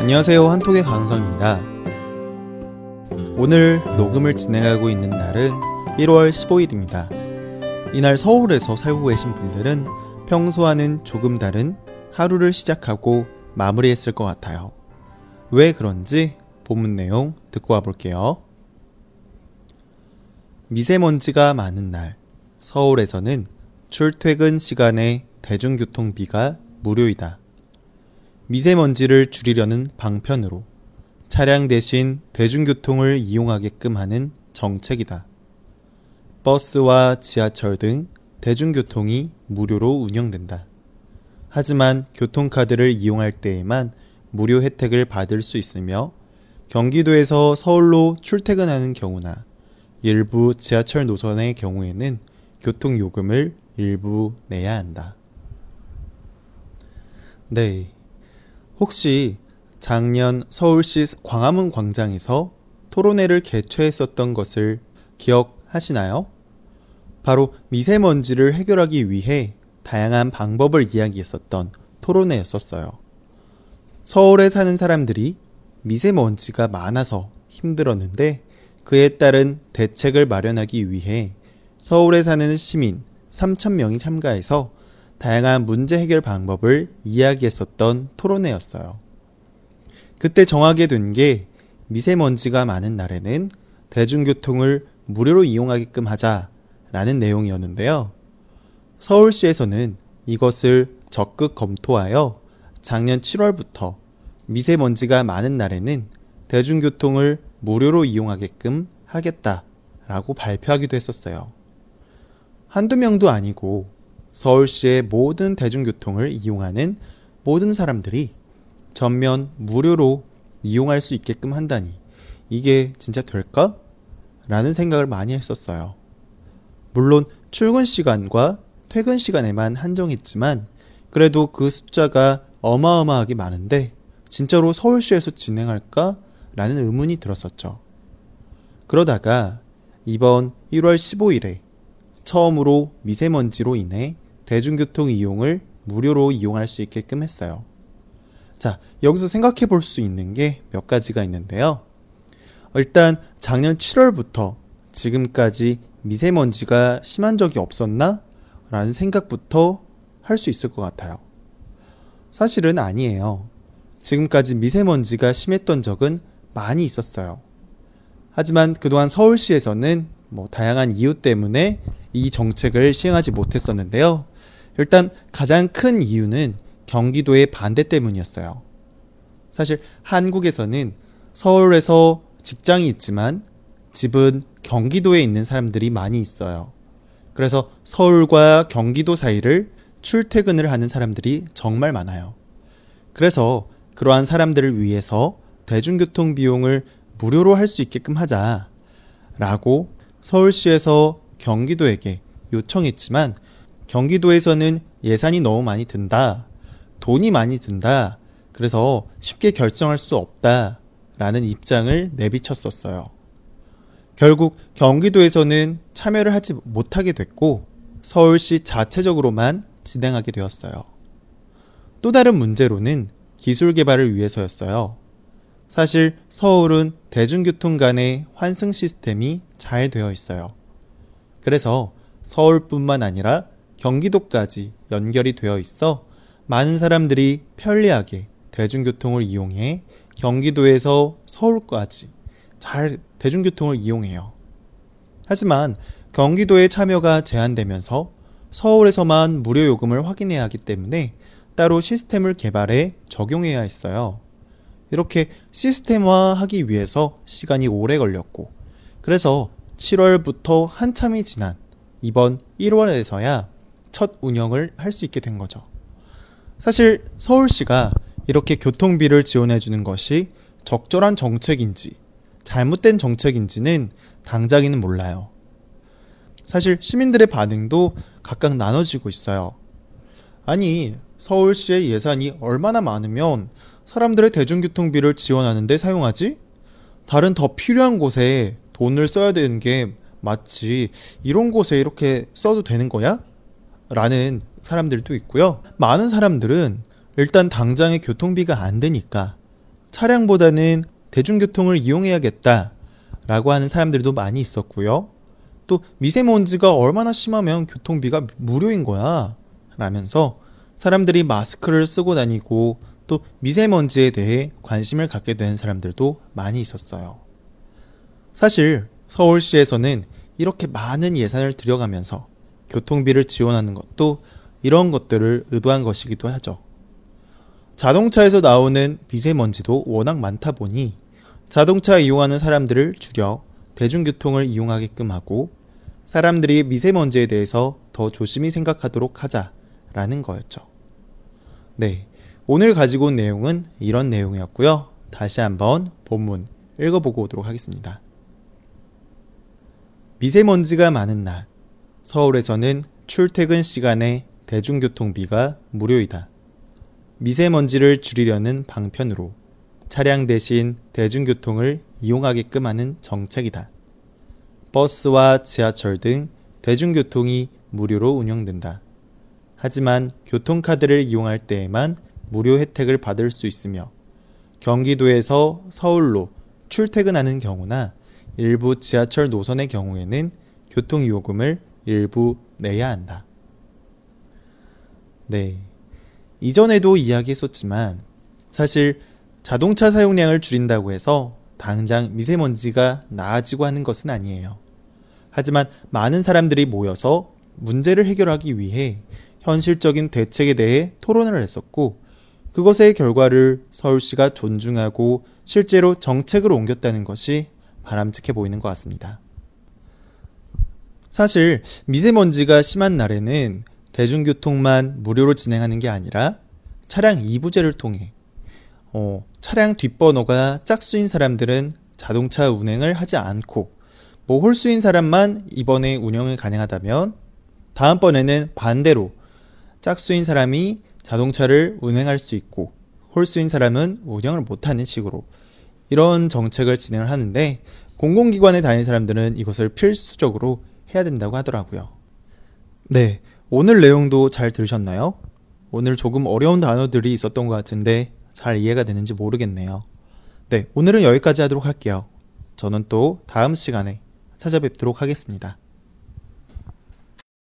안녕하세요 한톡의 강성입니다. 오늘 녹음을 진행하고 있는 날은 1월 15일입니다. 이날 서울에서 살고 계신 분들은 평소와는 조금 다른 하루를 시작하고 마무리했을 것 같아요. 왜 그런지 본문 내용 듣고 와볼게요. 미세먼지가 많은 날, 서울에서는 출퇴근 시간에 대중교통비가 무료이다. 미세먼지를 줄이려는 방편으로 차량 대신 대중교통을 이용하게끔 하는 정책이다. 버스와 지하철 등 대중교통이 무료로 운영된다. 하지만 교통카드를 이용할 때에만 무료 혜택을 받을 수 있으며 경기도에서 서울로 출퇴근하는 경우나 일부 지하철 노선의 경우에는 교통요금을 일부 내야 한다. 네. 혹시 작년 서울시 광화문 광장에서 토론회를 개최했었던 것을 기억하시나요? 바로 미세먼지를 해결하기 위해 다양한 방법을 이야기했었던 토론회였었어요. 서울에 사는 사람들이 미세먼지가 많아서 힘들었는데 그에 따른 대책을 마련하기 위해 서울에 사는 시민 3,000명이 참가해서 다양한 문제 해결 방법을 이야기했었던 토론회였어요. 그때 정하게 된 게 미세먼지가 많은 날에는 대중교통을 무료로 이용하게끔 하자 라는 내용이었는데요. 서울시에서는 이것을 적극 검토하여 작년 7월부터 미세먼지가 많은 날에는 대중교통을 무료로 이용하게끔 하겠다라고 발표하기도 했었어요. 한두 명도 아니고 서울시의 모든 대중교통을 이용하는 모든 사람들이 전면 무료로 이용할 수 있게끔 한다니 이게 진짜 될까? 라는 생각을 많이 했었어요. 물론 출근 시간과 퇴근 시간에만 한정했지만 그래도 그 숫자가 어마어마하게 많은데 진짜로 서울시에서 진행할까? 라는 의문이 들었었죠. 그러다가 이번 1월 15일에 처음으로 미세먼지로 인해 대중교통 이용을 무료로 이용할 수 있게끔 했어요. 자, 여기서 생각해 볼 수 있는 게 몇 가지가 있는데요. 일단 작년 7월부터 지금까지 미세먼지가 심한 적이 없었나? 라는 생각부터 할 수 있을 것 같아요. 사실은 아니에요. 지금까지 미세먼지가 심했던 적은 많이 있었어요. 하지만 그동안 서울시에서는 뭐 다양한 이유 때문에 이 정책을 시행하지 못했었는데요. 일단 가장 큰 이유는 경기도의 반대 때문이었어요. 사실 한국에서는 서울에서 직장이 있지만 집은 경기도에 있는 사람들이 많이 있어요. 그래서 서울과 경기도 사이를 출퇴근을 하는 사람들이 정말 많아요. 그래서 그러한 사람들을 위해서 대중교통 비용을 무료로 할 수 있게끔 하자 라고 서울시에서 경기도에게 요청했지만 경기도에서는 예산이 너무 많이 든다. 돈이 많이 든다. 그래서 쉽게 결정할 수 없다. 라는 입장을 내비쳤었어요. 결국 경기도에서는 참여를 하지 못하게 됐고 서울시 자체적으로만 진행하게 되었어요. 또 다른 문제로는 기술 개발을 위해서였어요. 사실 서울은 대중교통 간의 환승 시스템이 잘 되어 있어요. 그래서 서울뿐만 아니라 경기도까지 연결이 되어 있어 많은 사람들이 편리하게 대중교통을 이용해 경기도에서 서울까지 잘 대중교통을 이용해요. 하지만 경기도의 참여가 제한되면서 서울에서만 무료 요금을 확인해야 하기 때문에 따로 시스템을 개발해 적용해야 했어요. 이렇게 시스템화하기 위해서 시간이 오래 걸렸고, 그래서 7월부터 한참이 지난 이번 1월에서야 첫 운영을 할 수 있게 된 거죠. 사실 서울시가 이렇게 교통비를 지원해 주는 것이 적절한 정책인지 잘못된 정책인지는 당장에는 몰라요. 사실 시민들의 반응도 각각 나눠지고 있어요. 아니, 서울시의 예산이 얼마나 많으면 사람들의 대중교통비를 지원하는데 사용하지? 다른 더 필요한 곳에 돈을 써야 되는 게 마치 이런 곳에 이렇게 써도 되는 거야? 라는 사람들도 있고요. 많은 사람들은 일단 당장의 교통비가 안 되니까 차량보다는 대중교통을 이용해야겠다 라고 하는 사람들도 많이 있었고요. 또 미세먼지가 얼마나 심하면 교통비가 무료인 거야 라면서 사람들이 마스크를 쓰고 다니고 또 미세먼지에 대해 관심을 갖게 된 사람들도 많이 있었어요. 사실 서울시에서는 이렇게 많은 예산을 들여가면서 교통비를 지원하는 것도 이런 것들을 의도한 것이기도 하죠. 자동차에서 나오는 미세먼지도 워낙 많다 보니 자동차 이용하는 사람들을 줄여 대중교통을 이용하게끔 하고 사람들이 미세먼지에 대해서 더 조심히 생각하도록 하자라는 거였죠. 네. 오늘 가지고 온 내용은 이런 내용이었고요. 다시 한번 본문 읽어보고 오도록 하겠습니다. 미세먼지가 많은 날, 서울에서는 출퇴근 시간에 대중교통비가 무료이다. 미세먼지를 줄이려는 방편으로 차량 대신 대중교통을 이용하게끔 하는 정책이다. 버스와 지하철 등 대중교통이 무료로 운영된다. 하지만 교통카드를 이용할 때에만 무료 혜택을 받을 수 있으며 경기도에서 서울로 출퇴근하는 경우나 일부 지하철 노선의 경우에는 교통요금을 일부 내야 한다. 네. 이전에도 이야기했었지만 사실 자동차 사용량을 줄인다고 해서 당장 미세먼지가 나아지고 하는 것은 아니에요. 하지만 많은 사람들이 모여서 문제를 해결하기 위해 현실적인 대책에 대해 토론을 했었고 그것의 결과를 서울시가 존중하고 실제로 정책으로 옮겼다는 것이 바람직해 보이는 것 같습니다. 사실 미세먼지가 심한 날에는 대중교통만 무료로 진행하는 게 아니라 차량 2부제를 통해 어, 차량 뒷번호가 짝수인 사람들은 자동차 운행을 하지 않고 뭐 홀수인 사람만 이번에 운영을 가능하다면 다음번에는 반대로 짝수인 사람이 자동차를 운행할 수 있고 홀수인 사람은 운영을 못하는 식으로 이런 정책을 진행을 하는데 공공기관에 다니는 사람들은 이것을 필수적으로 해야 된다고 하더라고요. 네, 오늘 내용도 잘 들으셨나요? 오늘 조금 어려운 단어들이 있었던 것 같은데 잘 이해가 되는지 모르겠네요. 네, 오늘은 여기까지 하도록 할게요. 저는 또 다음 시간에 찾아뵙도록 하겠습니다.